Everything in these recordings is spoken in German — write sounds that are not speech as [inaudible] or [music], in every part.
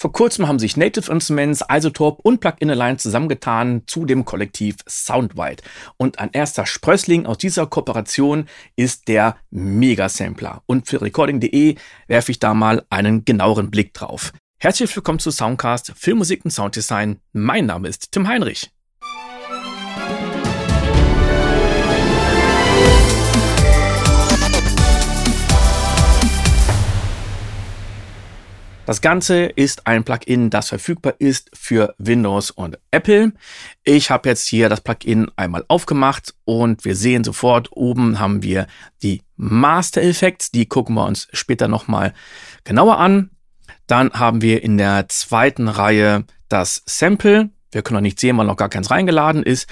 Vor kurzem haben sich Native Instruments, Isotope und Plug-in Alliance zusammengetan zu dem Kollektiv Soundwide. Und ein erster Sprössling aus dieser Kooperation ist der Mega-Sampler. Und für recording.de werfe ich da mal einen genaueren Blick drauf. Herzlich willkommen zu Soundcast Filmmusik und Sounddesign. Mein Name ist Tim Heinrich. Das Ganze ist ein Plugin, das verfügbar ist für Windows und Apple. Ich habe jetzt hier das Plugin einmal aufgemacht und wir sehen sofort, oben haben wir die Master Effects. Die gucken wir uns später nochmal genauer an. Dann haben wir in der zweiten Reihe das Sample. Wir können noch nicht sehen, weil noch gar keins reingeladen ist.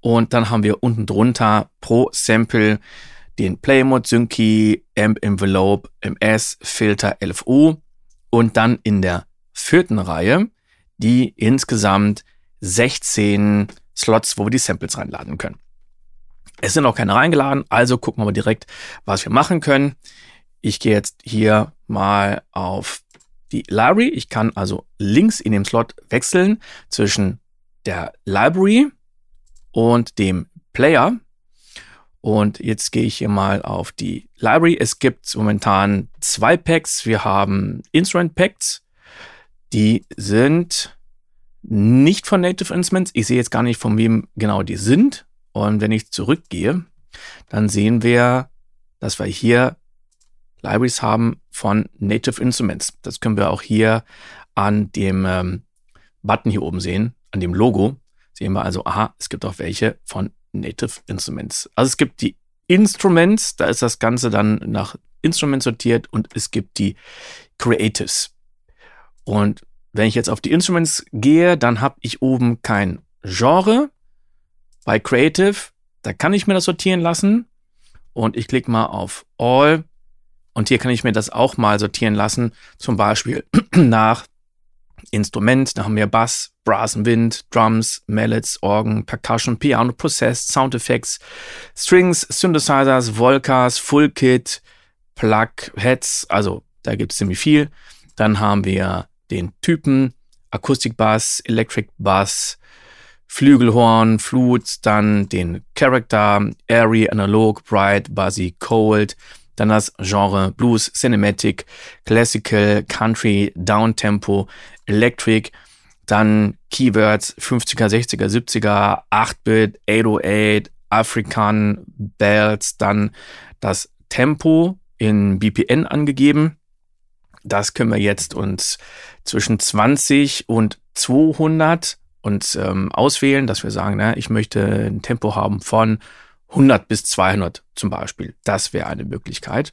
Und dann haben wir unten drunter pro Sample den Play Mode, Syncy, Amp Envelope, MS, Filter, LFO und dann in der vierten Reihe die insgesamt 16 Slots, wo wir die Samples reinladen können. Es sind auch keine reingeladen, also gucken wir mal direkt, was wir machen können. Ich gehe jetzt hier mal auf die Library. Ich kann also links in dem Slot wechseln zwischen der Library und dem Player. Und jetzt gehe ich hier mal auf die Library. Es gibt momentan zwei Packs. Wir haben Instrument Packs. Die sind nicht von Native Instruments. Ich sehe jetzt gar nicht, von wem genau die sind. Und wenn ich zurückgehe, dann sehen wir, dass wir hier Libraries haben von Native Instruments. Das können wir auch hier an dem ähm, Button hier oben sehen, an dem Logo. Sehen wir also, aha, es gibt auch welche von Native Instruments. Also es gibt die Instruments, da ist das Ganze dann nach Instruments sortiert und es gibt die Creatives. Und wenn ich jetzt auf die Instruments gehe, dann habe ich oben kein Genre. Bei Creative, da kann ich mir das sortieren lassen. Und ich klicke mal auf All. Und hier kann ich mir das auch mal sortieren lassen. Zum Beispiel [clears throat] nach Instrument, da haben wir Bass, Brass und Wind, Drums, Mallets, Organ, Percussion, Piano, Processed, Sound Effects, Strings, Synthesizers, Volcas, Full Kit, Plug, Heads, also da gibt es ziemlich viel. Dann haben wir den Typen, Akustikbass, Electric Bass, Flügelhorn, Flut, dann den Character, Airy, Analog, Bright, Buzzy, Cold, dann das Genre Blues, Cinematic, Classical, Country, Downtempo, Electric, dann Keywords 50er, 60er, 70er, 8-Bit, 808, African, Bells, dann das Tempo in BPN angegeben. Das können wir jetzt uns zwischen 20 und 200 uns ähm, auswählen, dass wir sagen, na, ich möchte ein Tempo haben von 100 bis 200 zum Beispiel. Das wäre eine Möglichkeit.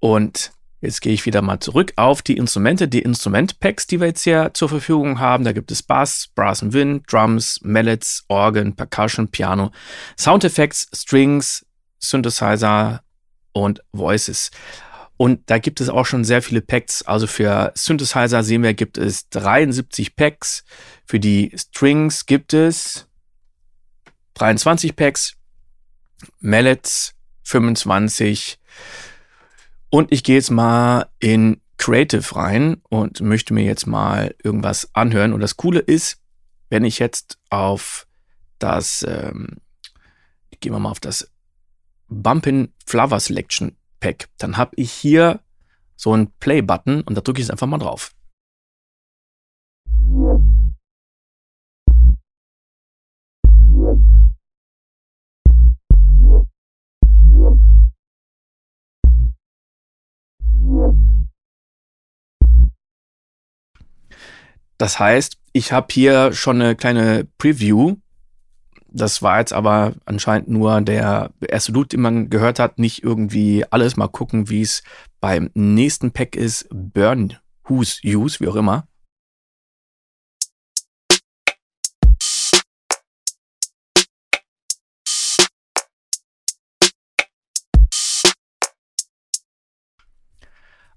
Und jetzt gehe ich wieder mal zurück auf die Instrumente, die Instrument-Packs, die wir jetzt hier zur Verfügung haben. Da gibt es Bass, Brass and Wind, Drums, Mallets, Organ, Percussion, Piano, Soundeffects, Strings, Synthesizer und Voices. Und da gibt es auch schon sehr viele Packs. Also für Synthesizer sehen wir, gibt es 73 Packs. Für die Strings gibt es 23 Packs, Mallets 25 und ich gehe jetzt mal in Creative rein und möchte mir jetzt mal irgendwas anhören. Und das Coole ist, wenn ich jetzt auf das, ähm, gehen wir mal auf das Bumpin Flower Selection Pack, dann habe ich hier so einen Play-Button und da drücke ich es einfach mal drauf. Das heißt, ich habe hier schon eine kleine Preview. Das war jetzt aber anscheinend nur der erste Loot, den man gehört hat. Nicht irgendwie alles. Mal gucken, wie es beim nächsten Pack ist. Burn Who's Use, wie auch immer.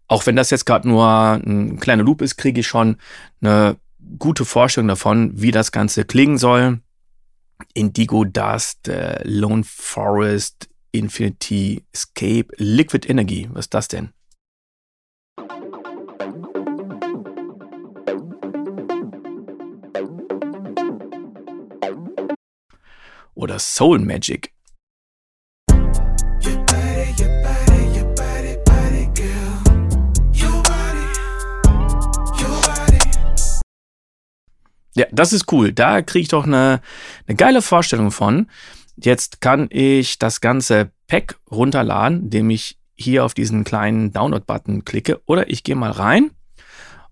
auch wenn das jetzt gerade nur ein kleiner Loop ist, kriege ich schon eine gute Vorstellung davon, wie das Ganze klingen soll. Indigo Dust, äh, Lone Forest, Infinity Escape, Liquid Energy. Was ist das denn? Oder Soul Magic. Ja, das ist cool. Da kriege ich doch eine, eine geile Vorstellung von. Jetzt kann ich das ganze Pack runterladen, indem ich hier auf diesen kleinen Download-Button klicke. Oder ich gehe mal rein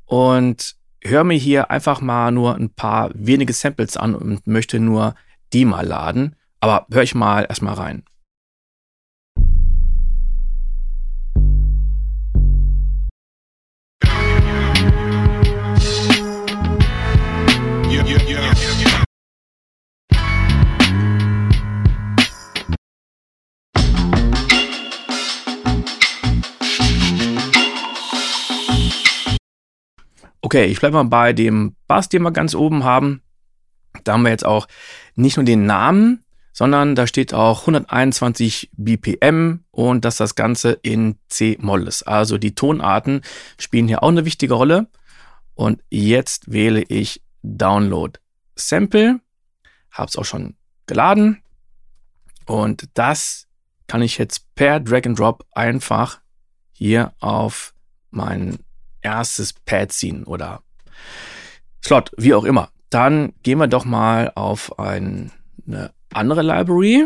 und höre mir hier einfach mal nur ein paar wenige Samples an und möchte nur die mal laden. Aber höre ich mal erstmal rein. Okay, ich bleibe mal bei dem Bass, den wir ganz oben haben. Da haben wir jetzt auch nicht nur den Namen, sondern da steht auch 121 BPM und dass das Ganze in C-Moll ist. Also die Tonarten spielen hier auch eine wichtige Rolle. Und jetzt wähle ich Download Sample, habe es auch schon geladen und das kann ich jetzt per Drag and Drop einfach hier auf meinen erstes Pad ziehen oder Slot, wie auch immer. Dann gehen wir doch mal auf ein, eine andere Library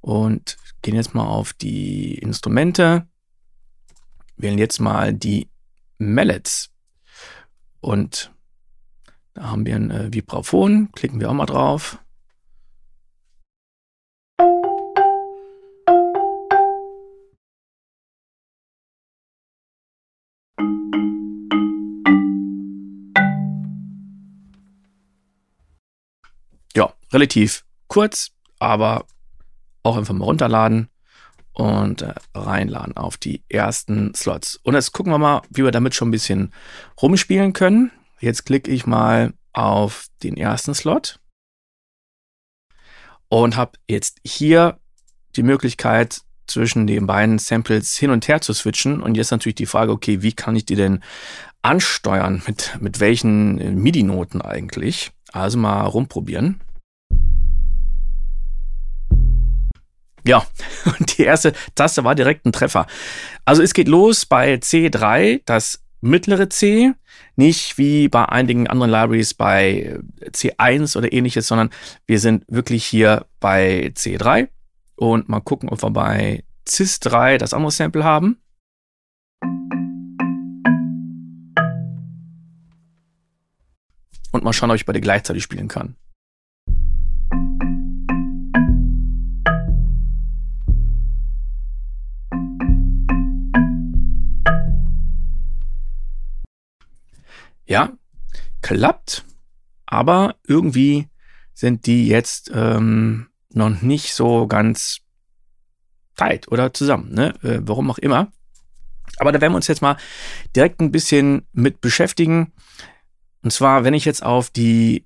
und gehen jetzt mal auf die Instrumente, wählen jetzt mal die Mallets und da haben wir ein äh, Vibraphon, klicken wir auch mal drauf. Relativ kurz, aber auch einfach mal runterladen und äh, reinladen auf die ersten Slots. Und jetzt gucken wir mal, wie wir damit schon ein bisschen rumspielen können. Jetzt klicke ich mal auf den ersten Slot und habe jetzt hier die Möglichkeit, zwischen den beiden Samples hin und her zu switchen. Und jetzt natürlich die Frage, okay, wie kann ich die denn ansteuern? Mit, mit welchen MIDI-Noten eigentlich? Also mal rumprobieren. Ja, [laughs] und die erste Taste war direkt ein Treffer. Also es geht los bei C3, das mittlere C, nicht wie bei einigen anderen Libraries bei C1 oder ähnliches, sondern wir sind wirklich hier bei C3 und mal gucken, ob wir bei CIS3 das andere Sample haben. Und mal schauen, ob ich beide gleichzeitig spielen kann. Ja, klappt, aber irgendwie sind die jetzt ähm, noch nicht so ganz tight oder zusammen, ne? Äh, warum auch immer. Aber da werden wir uns jetzt mal direkt ein bisschen mit beschäftigen. Und zwar, wenn ich jetzt auf die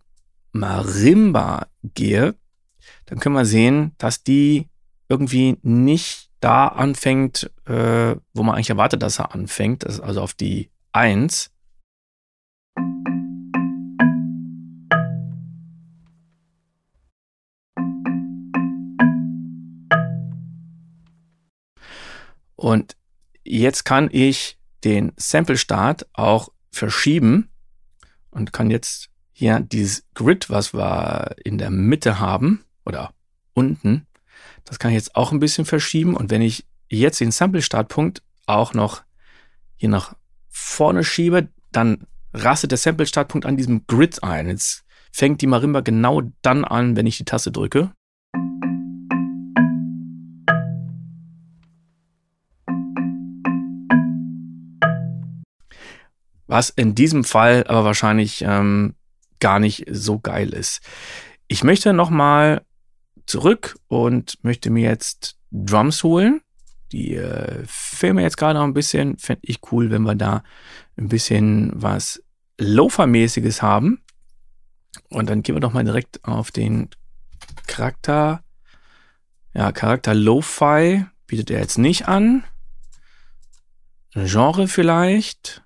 Marimba gehe, dann können wir sehen, dass die irgendwie nicht da anfängt, äh, wo man eigentlich erwartet, dass er anfängt, also auf die 1, Und jetzt kann ich den Sample Start auch verschieben und kann jetzt hier dieses Grid, was wir in der Mitte haben oder unten, das kann ich jetzt auch ein bisschen verschieben. Und wenn ich jetzt den Sample Startpunkt auch noch hier nach vorne schiebe, dann rastet der Sample Startpunkt an diesem Grid ein. Jetzt fängt die Marimba genau dann an, wenn ich die Taste drücke. Was in diesem Fall aber wahrscheinlich ähm, gar nicht so geil ist. Ich möchte nochmal zurück und möchte mir jetzt Drums holen. Die äh, filme jetzt gerade noch ein bisschen. Fände ich cool, wenn wir da ein bisschen was Lofer-mäßiges haben. Und dann gehen wir doch mal direkt auf den Charakter. Ja, Charakter Lo-Fi bietet er jetzt nicht an. Genre vielleicht.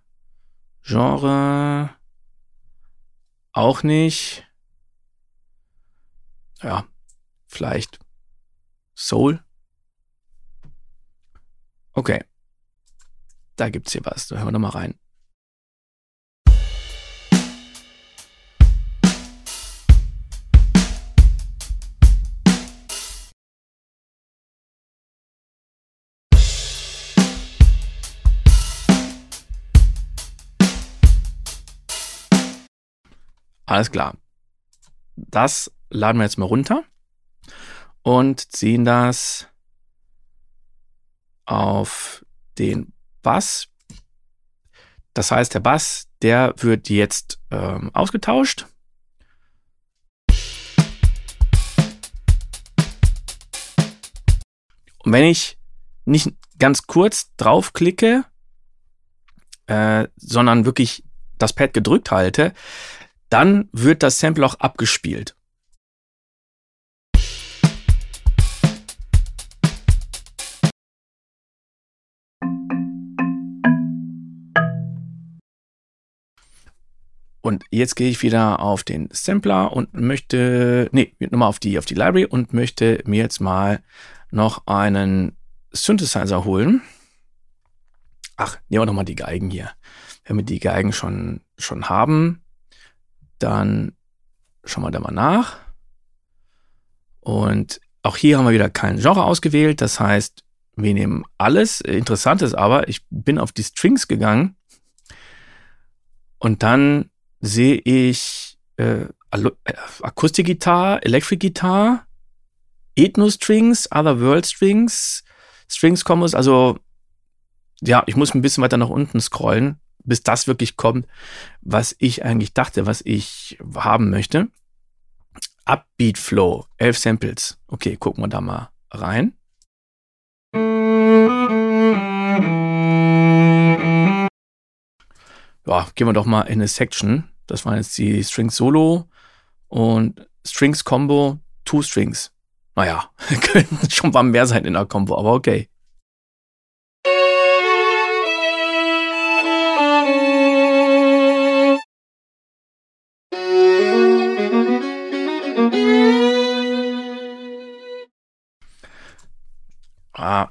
Genre auch nicht. Ja, vielleicht Soul. Okay. Da gibt's hier was. Da hören wir noch mal rein. Alles klar. Das laden wir jetzt mal runter und ziehen das auf den Bass. Das heißt, der Bass, der wird jetzt ähm, ausgetauscht. Und wenn ich nicht ganz kurz draufklicke, äh, sondern wirklich das Pad gedrückt halte, dann wird das Sample auch abgespielt. Und jetzt gehe ich wieder auf den Sampler und möchte, nee, nochmal auf die, auf die Library und möchte mir jetzt mal noch einen Synthesizer holen. Ach, nehmen wir nochmal die Geigen hier. Wenn wir die Geigen schon, schon haben, dann schauen wir da mal nach. Und auch hier haben wir wieder kein Genre ausgewählt. Das heißt, wir nehmen alles. Interessant ist aber, ich bin auf die Strings gegangen und dann sehe ich äh, äh Akustikgitarre, Electric Guitar, Ethno Strings, Other World Strings, Strings Combos. Also ja, ich muss ein bisschen weiter nach unten scrollen bis das wirklich kommt, was ich eigentlich dachte, was ich haben möchte. Upbeat Flow, 11 Samples. Okay, gucken wir da mal rein. Ja, gehen wir doch mal in eine Section. Das waren jetzt die Strings Solo und Strings Combo, Two Strings. Naja, [laughs] könnten schon mal mehr sein in der Combo, aber okay. Ah,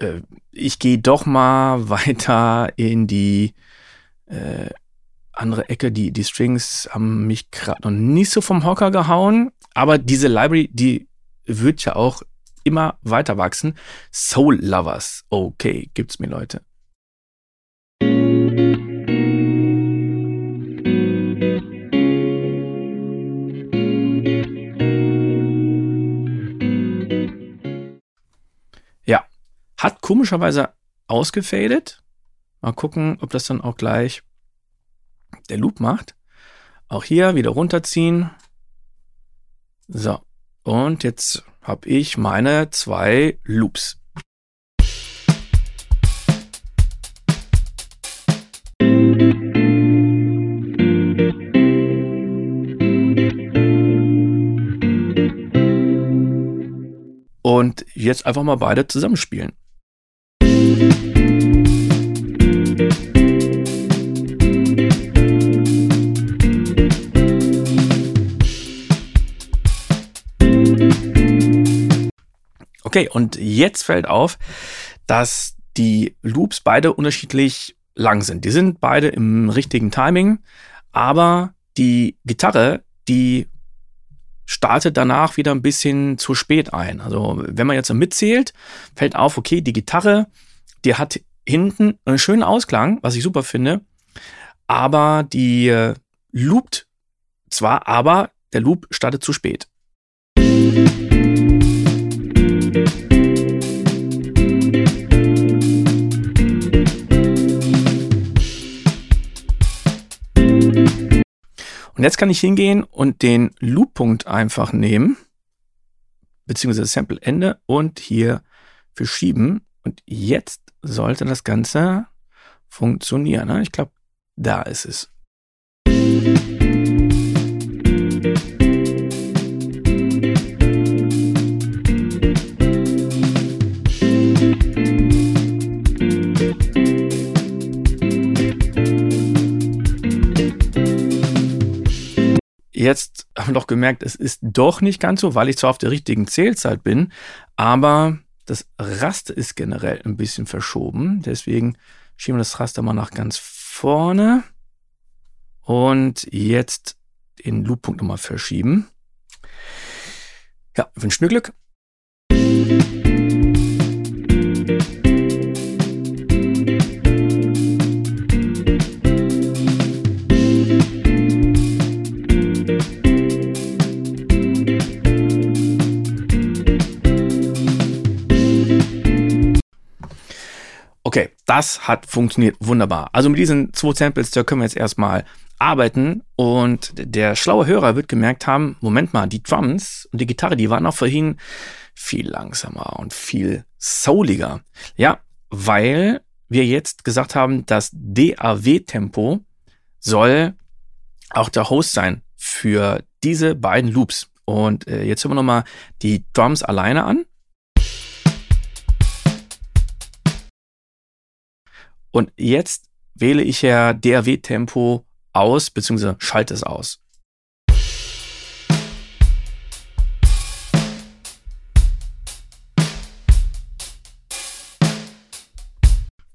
äh, ich gehe doch mal [laughs] weiter in die äh, andere Ecke. Die, die Strings haben mich gerade noch nicht so vom Hocker gehauen, aber diese Library, die wird ja auch immer weiter wachsen. Soul Lovers, okay, gibt's mir Leute. Hat komischerweise ausgefadet. Mal gucken, ob das dann auch gleich der Loop macht. Auch hier wieder runterziehen. So. Und jetzt habe ich meine zwei Loops. Und jetzt einfach mal beide zusammenspielen. Okay, und jetzt fällt auf, dass die Loops beide unterschiedlich lang sind. Die sind beide im richtigen Timing, aber die Gitarre, die startet danach wieder ein bisschen zu spät ein. Also wenn man jetzt so mitzählt, fällt auf, okay, die Gitarre, die hat hinten einen schönen Ausklang, was ich super finde, aber die äh, loopt zwar, aber der Loop startet zu spät. Und jetzt kann ich hingehen und den Loop-Punkt einfach nehmen, beziehungsweise Sample-Ende und hier verschieben. Und jetzt sollte das Ganze funktionieren. Ne? Ich glaube, da ist es. Jetzt haben wir doch gemerkt, es ist doch nicht ganz so, weil ich zwar auf der richtigen Zählzeit bin, aber das Raster ist generell ein bisschen verschoben. Deswegen schieben wir das Raster mal nach ganz vorne. Und jetzt den Looppunkt nochmal verschieben. Ja, wünsche mir Glück. Das hat funktioniert wunderbar. Also mit diesen zwei Samples, da können wir jetzt erstmal arbeiten und der schlaue Hörer wird gemerkt haben, Moment mal, die Drums und die Gitarre, die waren auch vorhin viel langsamer und viel souliger. Ja, weil wir jetzt gesagt haben, das DAW-Tempo soll auch der Host sein für diese beiden Loops. Und äh, jetzt hören wir nochmal die Drums alleine an. Und jetzt wähle ich ja DAW-Tempo aus, beziehungsweise schalte es aus.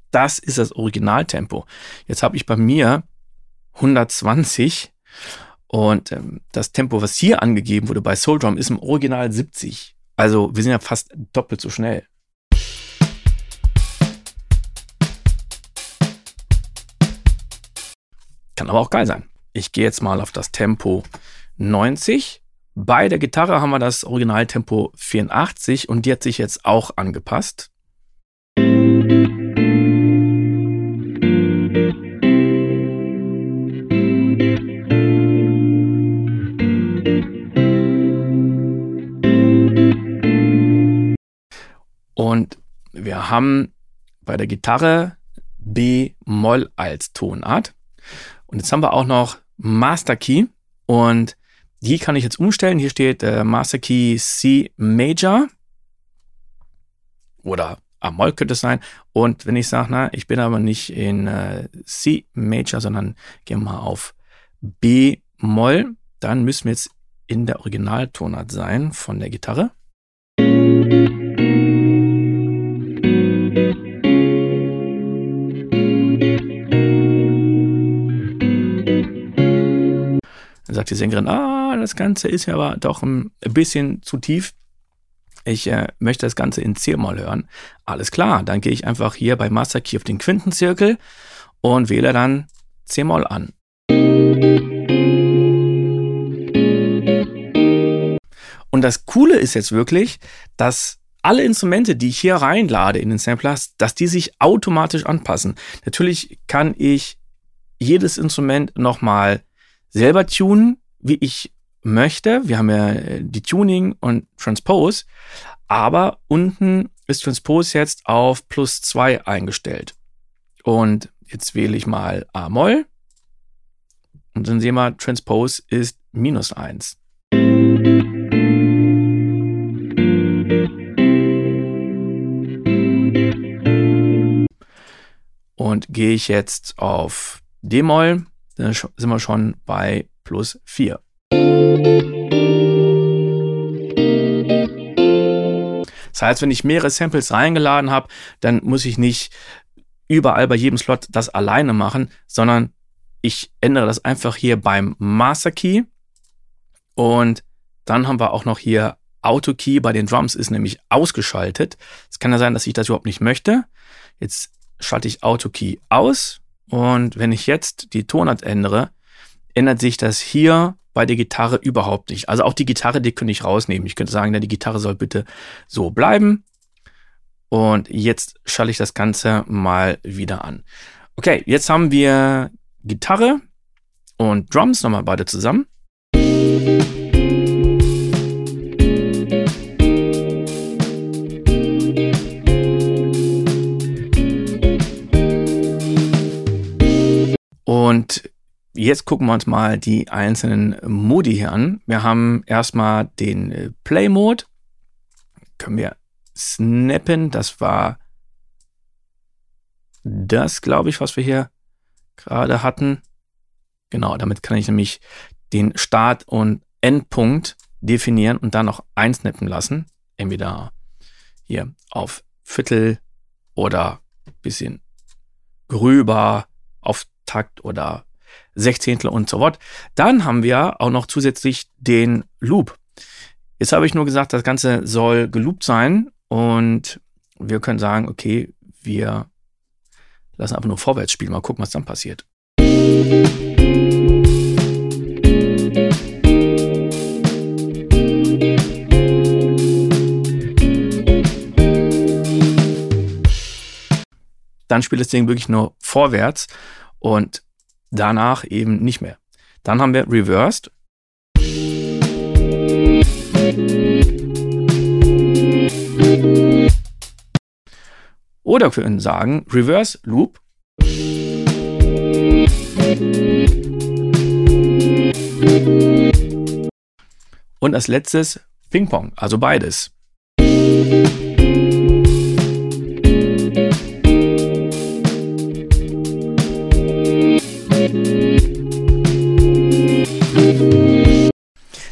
Das ist das Originaltempo. Jetzt habe ich bei mir 120 und ähm, das Tempo, was hier angegeben wurde bei Soul Drum, ist im Original 70. Also wir sind ja fast doppelt so schnell. Kann aber auch geil sein. Ich gehe jetzt mal auf das Tempo 90. Bei der Gitarre haben wir das Originaltempo 84 und die hat sich jetzt auch angepasst. Und wir haben bei der Gitarre B-Moll als Tonart. Und jetzt haben wir auch noch Master Key und die kann ich jetzt umstellen. Hier steht äh, Master Key C Major oder A-Moll könnte es sein. Und wenn ich sage, na, ich bin aber nicht in äh, C Major, sondern gehe mal auf B-Moll, dann müssen wir jetzt in der Originaltonart sein von der Gitarre. Sagt die Sängerin, ah, das Ganze ist ja aber doch ein bisschen zu tief. Ich äh, möchte das Ganze in C-Moll hören. Alles klar, dann gehe ich einfach hier bei Master Key auf den Quintenzirkel und wähle dann C-Moll an. Und das Coole ist jetzt wirklich, dass alle Instrumente, die ich hier reinlade in den Samplers, dass die sich automatisch anpassen. Natürlich kann ich jedes Instrument nochmal selber tunen, wie ich möchte. Wir haben ja äh, die Tuning und Transpose, aber unten ist Transpose jetzt auf plus zwei eingestellt. Und jetzt wähle ich mal A-Moll und dann sehen wir, Transpose ist minus eins. Und gehe ich jetzt auf D-Moll, dann sind wir schon bei plus 4. Das heißt, wenn ich mehrere Samples reingeladen habe, dann muss ich nicht überall bei jedem Slot das alleine machen, sondern ich ändere das einfach hier beim Master Key und dann haben wir auch noch hier Auto Key bei den Drums ist nämlich ausgeschaltet. Es kann ja sein, dass ich das überhaupt nicht möchte. Jetzt schalte ich Auto Key aus und wenn ich jetzt die Tonart ändere, ändert sich das hier bei der Gitarre überhaupt nicht. Also auch die Gitarre, die könnte ich rausnehmen. Ich könnte sagen, die Gitarre soll bitte so bleiben. Und jetzt schalte ich das Ganze mal wieder an. Okay, jetzt haben wir Gitarre und Drums nochmal beide zusammen. Und jetzt gucken wir uns mal die einzelnen Modi hier an. Wir haben erstmal den äh, Play-Mode. Können wir snappen. Das war das, glaube ich, was wir hier gerade hatten. Genau, damit kann ich nämlich den Start- und Endpunkt definieren und dann noch einsnippen lassen. Entweder hier auf Viertel oder bisschen gröber auf Takt oder Sechzehntel und so fort. Dann haben wir auch noch zusätzlich den Loop. Jetzt habe ich nur gesagt, das Ganze soll geloopt sein und wir können sagen, okay, wir lassen einfach nur vorwärts spielen, mal gucken, was dann passiert. Dann spielt das Ding wirklich nur vorwärts und danach eben nicht mehr. Dann haben wir Reversed. Oder können sagen Reverse Loop. Und als letztes Ping-Pong, also beides.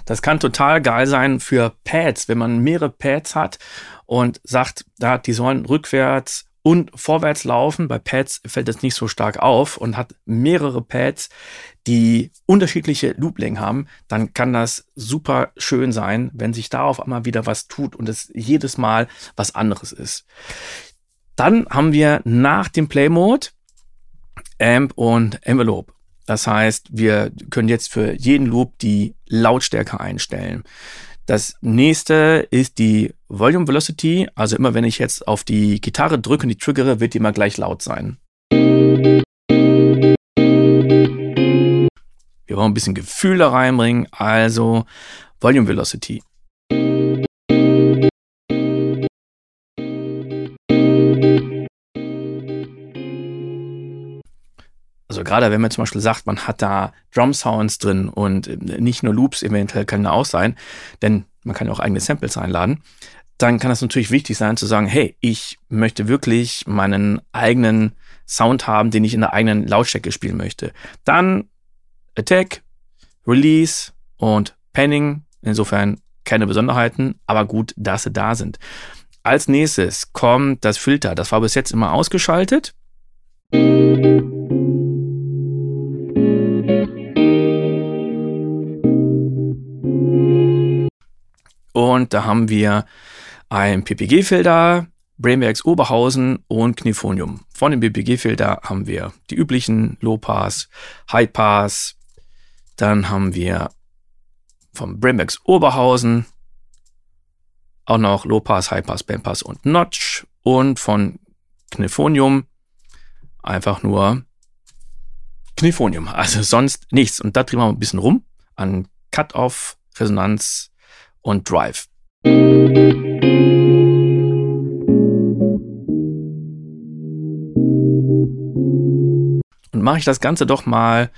Das kann total geil sein für Pads, wenn man mehrere Pads hat und sagt, da die sollen rückwärts und vorwärts laufen. Bei Pads fällt das nicht so stark auf und hat mehrere Pads, die unterschiedliche Looplängen haben, dann kann das super schön sein, wenn sich da auf einmal wieder was tut und es jedes Mal was anderes ist. Dann haben wir nach dem Play Mode Amp und Envelope. Das heißt, wir können jetzt für jeden Loop die Lautstärke einstellen. Das nächste ist die Volume Velocity. Also immer wenn ich jetzt auf die Gitarre drücke und die triggere, wird die immer gleich laut sein. Wir wollen ein bisschen Gefühl da reinbringen. Also Volume Velocity. Also gerade wenn man zum Beispiel sagt, man hat da Drum Sounds drin und nicht nur Loops eventuell können da auch sein, denn man kann ja auch eigene Samples einladen, dann kann es natürlich wichtig sein zu sagen, hey, ich möchte wirklich meinen eigenen Sound haben, den ich in der eigenen Lautstärke spielen möchte. Dann Attack, Release und Panning. Insofern keine Besonderheiten, aber gut, dass sie da sind. Als nächstes kommt das Filter. Das war bis jetzt immer ausgeschaltet. Und da haben wir ein PPG-Filter, Brainworks Oberhausen und Kniphonium. Von dem PPG-Filter haben wir die üblichen Low-Pass, High-Pass. Dann haben wir vom Brainworks Oberhausen auch noch Low-Pass, High-Pass, Bandpass und Notch. Und von Kniphonium einfach nur Kniphonium. Also sonst nichts. Und da drehen wir ein bisschen rum an Cut-Off, Resonanz, und Drive. Und mache ich das Ganze doch mal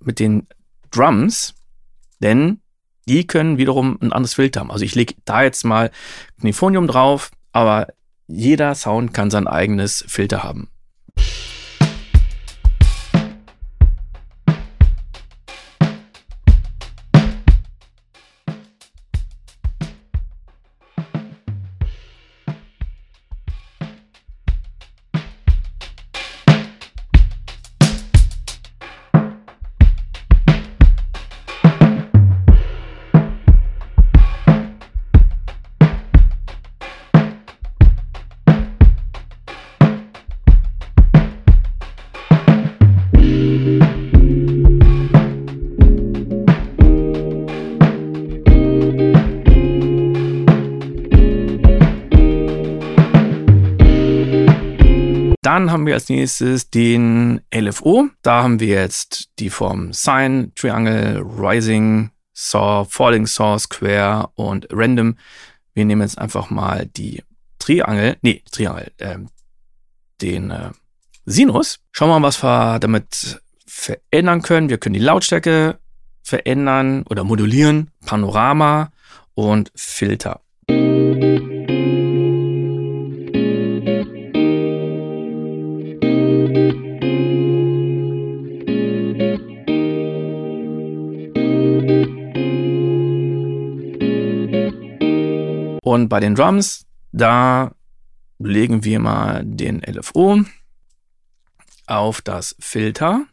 mit den Drums, denn die können wiederum ein anderes Filter haben. Also ich lege da jetzt mal Kniphonium drauf, aber jeder Sound kann sein eigenes Filter haben. Dann haben wir als nächstes den LFO. Da haben wir jetzt die Form Sine, Triangle, Rising, Saw, Falling Saw, Square und Random. Wir nehmen jetzt einfach mal die Triangle, nee, Triangle, äh, den äh, Sinus. Schauen wir mal, was wir damit verändern können. Wir können die Lautstärke verändern oder modulieren, Panorama und Filter. Und bei den Drums, da legen wir mal den LFO auf das Filter.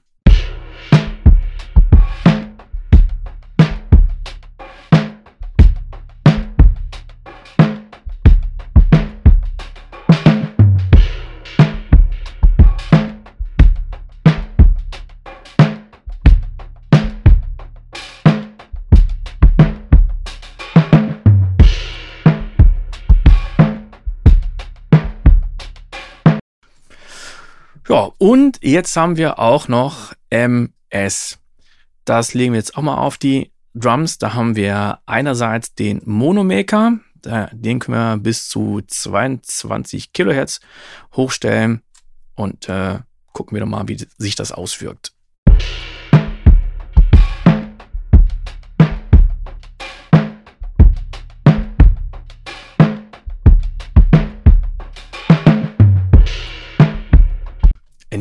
Und jetzt haben wir auch noch MS. Das legen wir jetzt auch mal auf die Drums. Da haben wir einerseits den Monomaker. Den können wir bis zu 22 Kilohertz hochstellen und äh, gucken wir doch mal, wie sich das auswirkt.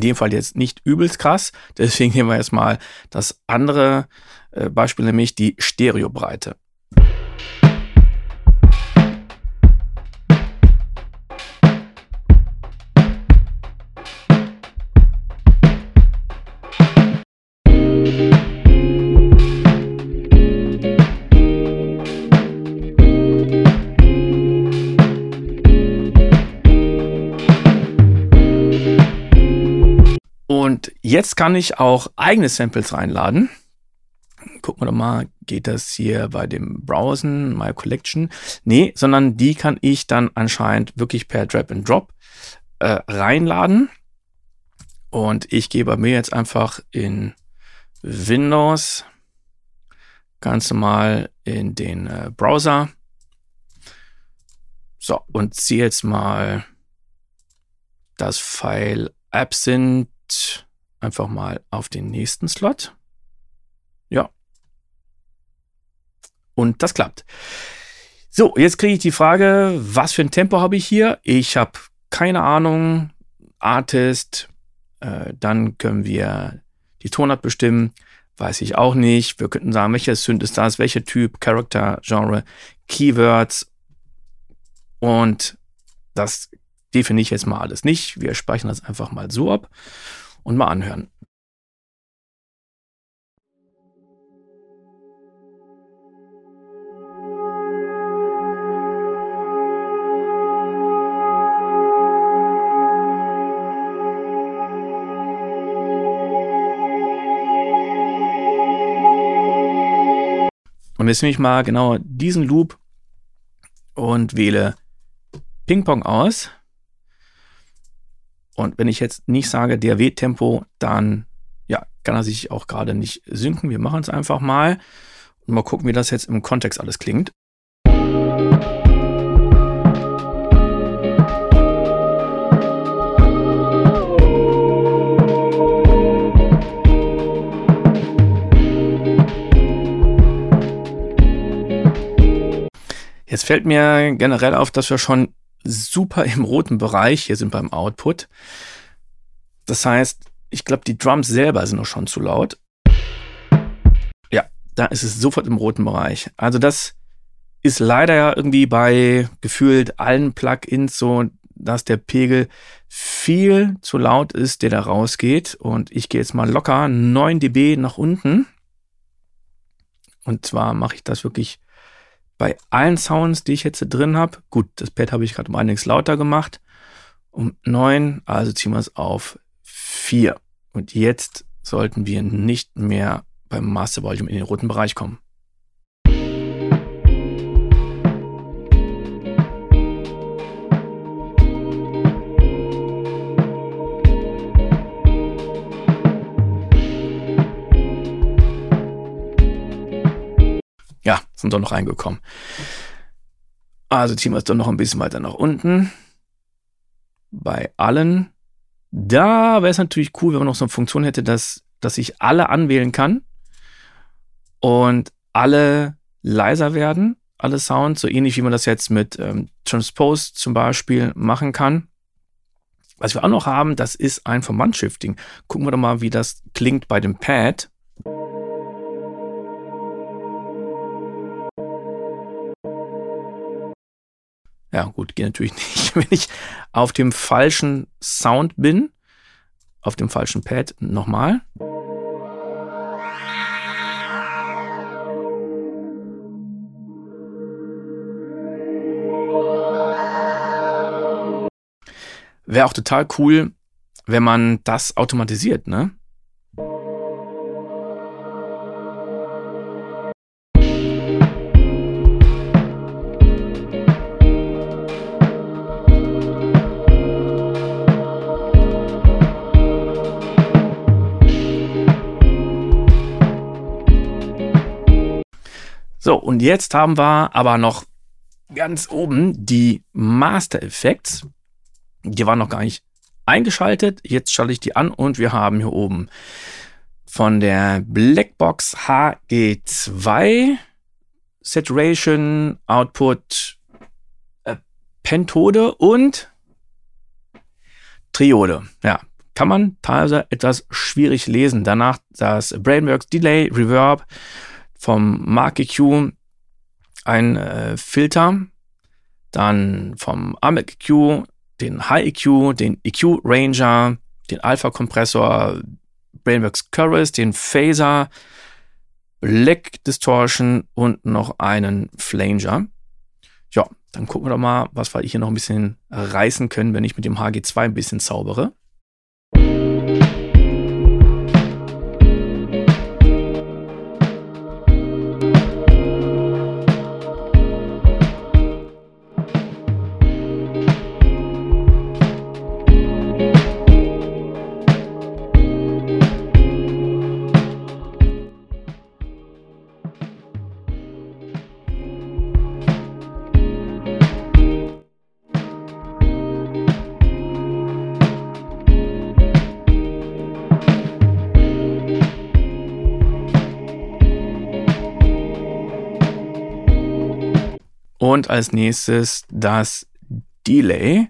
Dem Fall jetzt nicht übelst krass. Deswegen nehmen wir jetzt mal das andere äh, Beispiel, nämlich die Stereobreite. Jetzt kann ich auch eigene Samples reinladen. Gucken wir doch mal, geht das hier bei dem Browsen, My Collection? Nee, sondern die kann ich dann anscheinend wirklich per Drag and Drop äh, reinladen. Und ich gehe bei mir jetzt einfach in Windows ganz normal in den äh, Browser. So, und ziehe jetzt mal das File Absint einfach mal auf den nächsten Slot. Ja. Und das klappt. So, jetzt kriege ich die Frage, was für ein Tempo habe ich hier? Ich habe keine Ahnung. Artist. Äh, dann können wir die Tonart bestimmen. Weiß ich auch nicht. Wir könnten sagen, welcher Synth ist das, welcher Typ, Character, Genre, Keywords. Und das definiere ich jetzt mal alles nicht. Wir speichern das einfach mal so ab und mal anhören. Und jetzt nehme ich mal genau diesen Loop und wähle Ping-Pong aus. Und wenn ich jetzt nicht sage DAW-Tempo, dann ja, kann er sich auch gerade nicht synken. Wir machen es einfach mal und mal gucken, wie das jetzt im Kontext alles klingt. Jetzt fällt mir generell auf, dass wir schon super im roten Bereich hier sind beim Output. Das heißt, ich glaube, die Drums selber sind noch schon zu laut. Ja, da ist es sofort im roten Bereich. Also das ist leider ja irgendwie bei gefühlt allen Plugins so, dass der Pegel viel zu laut ist, der da rausgeht. Und ich gehe jetzt mal locker 9 dB nach unten. Und zwar mache ich das wirklich bei allen Sounds, die ich jetzt drin habe, gut, das Pad habe ich gerade um einiges lauter gemacht, um 9, also ziehen wir es auf 4. Und jetzt sollten wir nicht mehr beim Master Volume in den roten Bereich kommen. Sind doch noch reingekommen. Also ziehen wir es doch noch ein bisschen weiter nach unten. Bei allen. Da wäre es natürlich cool, wenn man noch so eine Funktion hätte, dass, dass ich alle anwählen kann und alle leiser werden, alle Sounds, so ähnlich wie man das jetzt mit ähm, Transpose zum Beispiel machen kann. Was wir auch noch haben, das ist ein Formant-Shifting. Gucken wir doch mal, wie das klingt bei dem Pad. Ja, gut, geht natürlich [laughs] nicht, wenn ich auf dem falschen Sound bin. Auf dem falschen Pad nochmal. Wäre auch total cool, wenn man das automatisiert, ne? Und jetzt haben wir aber noch ganz oben die Master Effects. Die waren noch gar nicht eingeschaltet. Jetzt schalte ich die an und wir haben hier oben von der Blackbox HG2 Saturation, Output, äh, Pentode und Triode. Ja, kann man teilweise etwas schwierig lesen. Danach das Brainworks Delay, Reverb vom Mark EQ, ein äh, Filter, dann vom AMEC EQ den High EQ, den EQ Ranger, den Alpha Kompressor, Brainworks Chorus, den Phaser, Black Distortion und noch einen Flanger. Ja, dann gucken wir doch mal, was wir hier noch ein bisschen reißen können, wenn ich mit dem HG2 ein bisschen zaubere. Und als nächstes das Delay.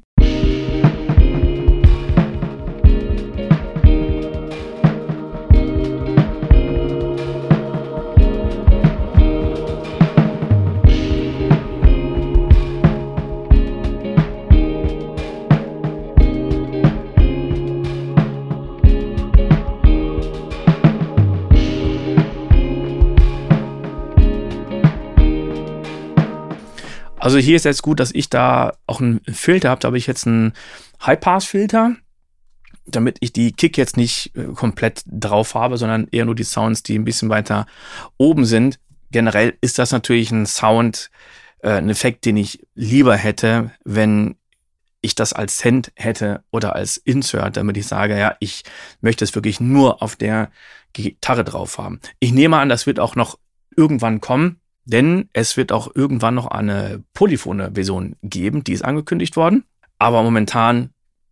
Also hier ist jetzt gut, dass ich da auch einen Filter habe. Da habe ich jetzt einen High-Pass-Filter, damit ich die Kick jetzt nicht äh, komplett drauf habe, sondern eher nur die Sounds, die ein bisschen weiter oben sind. Generell ist das natürlich ein Sound, äh, ein Effekt, den ich lieber hätte, wenn ich das als Send hätte oder als Insert, damit ich sage, ja, ich möchte es wirklich nur auf der Gitarre drauf haben. Ich nehme an, das wird auch noch irgendwann kommen. Denn es wird auch irgendwann noch eine polyphone Version geben, die ist angekündigt worden. Aber momentan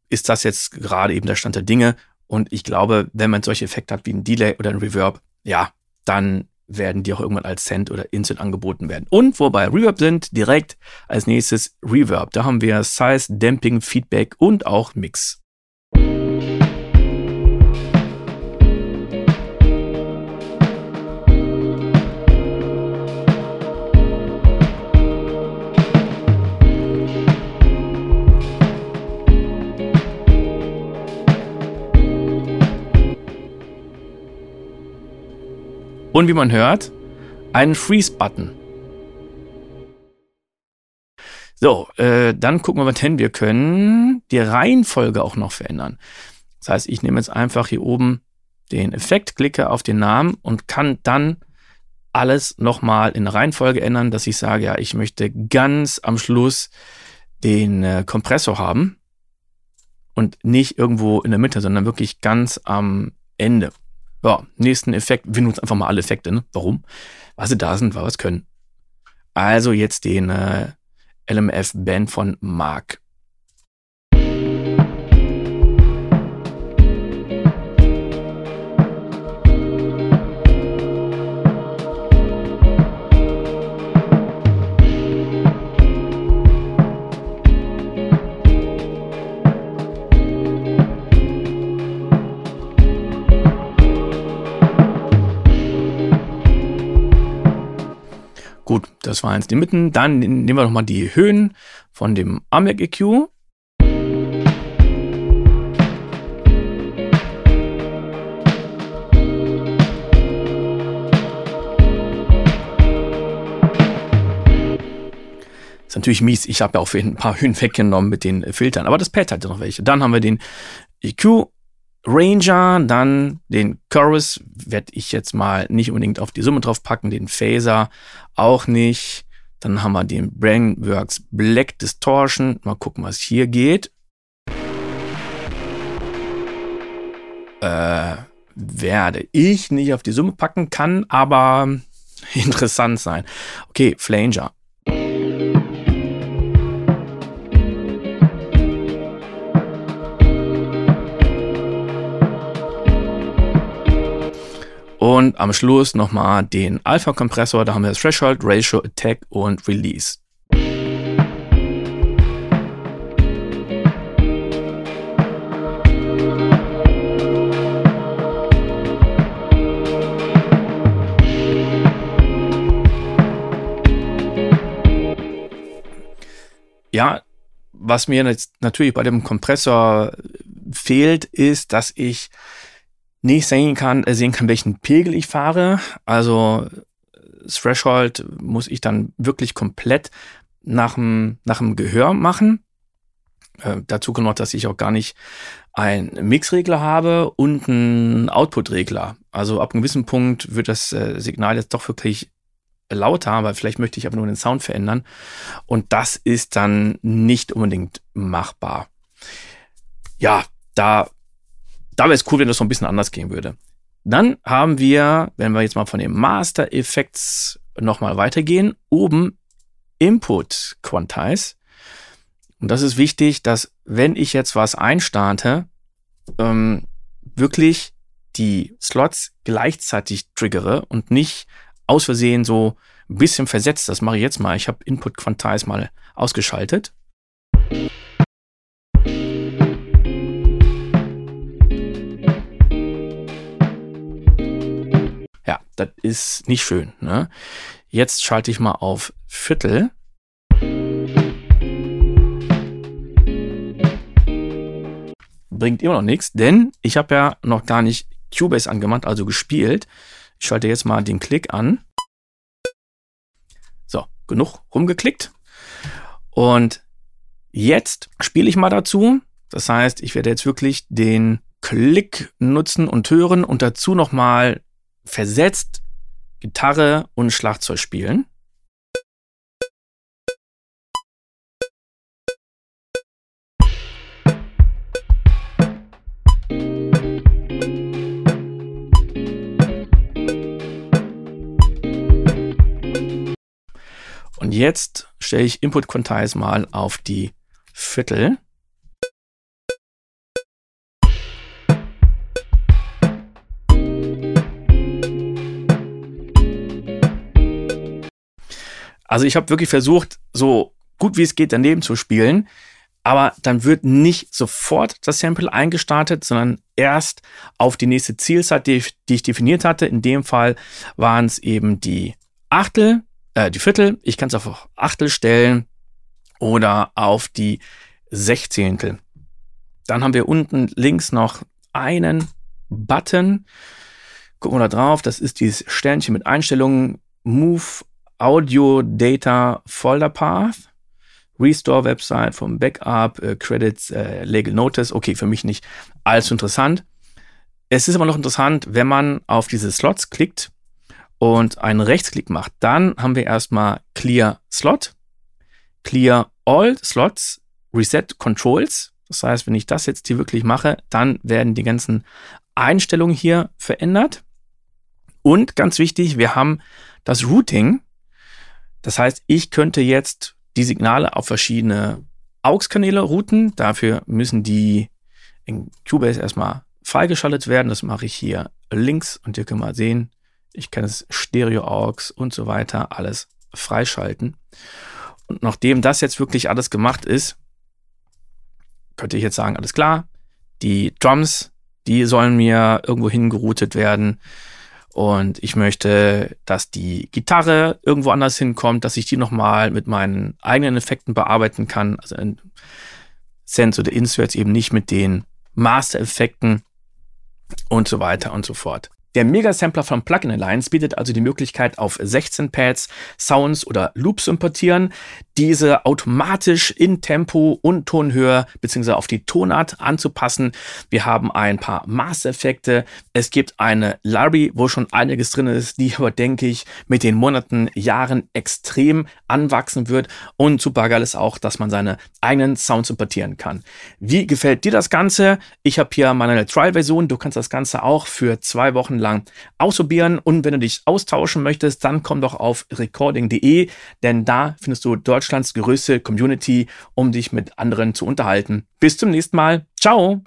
ist das jetzt gerade eben der Stand der Dinge. Und ich glaube, wenn man solche Effekte hat wie ein Delay oder ein Reverb, ja, dann werden die auch irgendwann als Cent oder Instant angeboten werden. Und wobei Reverb sind, direkt als nächstes Reverb. Da haben wir Size, Damping, Feedback und auch Mix. Und wie man hört, einen Freeze-Button. So, äh, dann gucken wir mal hin. Wir können die Reihenfolge auch noch verändern. Das heißt, ich nehme jetzt einfach hier oben den Effekt, klicke auf den Namen und kann dann alles nochmal in Reihenfolge ändern, dass ich sage, ja, ich möchte ganz am Schluss den äh, Kompressor haben und nicht irgendwo in der Mitte, sondern wirklich ganz am Ende. Ja, nächsten Effekt. Wir nutzen einfach mal alle Effekte. Ne? Warum? Weil sie da sind, weil wir es können. Also jetzt den äh, LMF-Band von Mark. Das waren jetzt die Mitten. Dann nehmen wir nochmal die Höhen von dem AMEC EQ. Ist natürlich mies. Ich habe ja auch ein paar Höhen weggenommen mit den Filtern, aber das Pad hatte noch welche. Dann haben wir den EQ Ranger, dann den Chorus werde ich jetzt mal nicht unbedingt auf die Summe drauf packen, den Phaser auch nicht. Dann haben wir den Brainworks Black Distortion. Mal gucken, was hier geht. Äh, werde ich nicht auf die Summe packen, kann aber [laughs] interessant sein. Okay, Flanger. Und am Schluss nochmal den Alpha-Kompressor, da haben wir Threshold, Ratio, Attack und Release. Ja, was mir jetzt natürlich bei dem Kompressor fehlt, ist, dass ich nicht sehen kann, äh, sehen kann, welchen Pegel ich fahre. Also Threshold muss ich dann wirklich komplett nach dem, nach dem Gehör machen. Äh, dazu kommt noch, dass ich auch gar nicht einen Mixregler habe und einen Output-Regler. Also ab einem gewissen Punkt wird das äh, Signal jetzt doch wirklich lauter, aber vielleicht möchte ich aber nur den Sound verändern. Und das ist dann nicht unbedingt machbar. Ja, da da wäre es cool, wenn das so ein bisschen anders gehen würde. Dann haben wir, wenn wir jetzt mal von den Master Effects nochmal weitergehen, oben Input Quantize. Und das ist wichtig, dass wenn ich jetzt was einstarte, ähm, wirklich die Slots gleichzeitig triggere und nicht aus Versehen so ein bisschen versetzt. Das mache ich jetzt mal. Ich habe Input Quantize mal ausgeschaltet. Das ist nicht schön. Ne? Jetzt schalte ich mal auf Viertel. Bringt immer noch nichts, denn ich habe ja noch gar nicht Cubase angemacht, also gespielt. Ich schalte jetzt mal den Klick an. So, genug rumgeklickt. Und jetzt spiele ich mal dazu. Das heißt, ich werde jetzt wirklich den Klick nutzen und hören und dazu nochmal versetzt Gitarre und Schlagzeug spielen. Und jetzt stelle ich Input Quantize mal auf die Viertel. Also ich habe wirklich versucht, so gut wie es geht daneben zu spielen, aber dann wird nicht sofort das Sample eingestartet, sondern erst auf die nächste Zielzeit, die ich, die ich definiert hatte. In dem Fall waren es eben die Achtel, äh, die Viertel. Ich kann es auf Achtel stellen oder auf die Sechzehntel. Dann haben wir unten links noch einen Button. Gucken wir da drauf. Das ist dieses Sternchen mit Einstellungen. Move Audio Data Folder Path, Restore Website vom Backup, äh, Credits, äh, Legal Notice. Okay, für mich nicht allzu interessant. Es ist aber noch interessant, wenn man auf diese Slots klickt und einen Rechtsklick macht, dann haben wir erstmal Clear Slot, Clear All Slots, Reset Controls. Das heißt, wenn ich das jetzt hier wirklich mache, dann werden die ganzen Einstellungen hier verändert. Und ganz wichtig, wir haben das Routing. Das heißt, ich könnte jetzt die Signale auf verschiedene AUX-Kanäle routen. Dafür müssen die in Cubase erstmal freigeschaltet werden. Das mache ich hier links und ihr könnt mal sehen, ich kann es Stereo AUX und so weiter alles freischalten. Und nachdem das jetzt wirklich alles gemacht ist, könnte ich jetzt sagen, alles klar, die Drums, die sollen mir irgendwo hingeroutet werden. Und ich möchte, dass die Gitarre irgendwo anders hinkommt, dass ich die nochmal mit meinen eigenen Effekten bearbeiten kann. Also in Sense oder Inserts eben nicht mit den Master-Effekten und so weiter und so fort. Der Mega-Sampler von Plugin Alliance bietet also die Möglichkeit, auf 16 Pads Sounds oder Loops zu importieren, diese automatisch in Tempo und Tonhöhe bzw. auf die Tonart anzupassen. Wir haben ein paar Master-Effekte. Es gibt eine Library, wo schon einiges drin ist, die aber, denke ich, mit den Monaten, Jahren extrem anwachsen wird. Und super geil ist auch, dass man seine eigenen Sounds importieren kann. Wie gefällt dir das Ganze? Ich habe hier meine Trial-Version. Du kannst das Ganze auch für zwei Wochen lang ausprobieren. Und wenn du dich austauschen möchtest, dann komm doch auf recording.de, denn da findest du Deutschlands größte Community, um dich mit anderen zu unterhalten. Bis zum nächsten Mal. Ciao!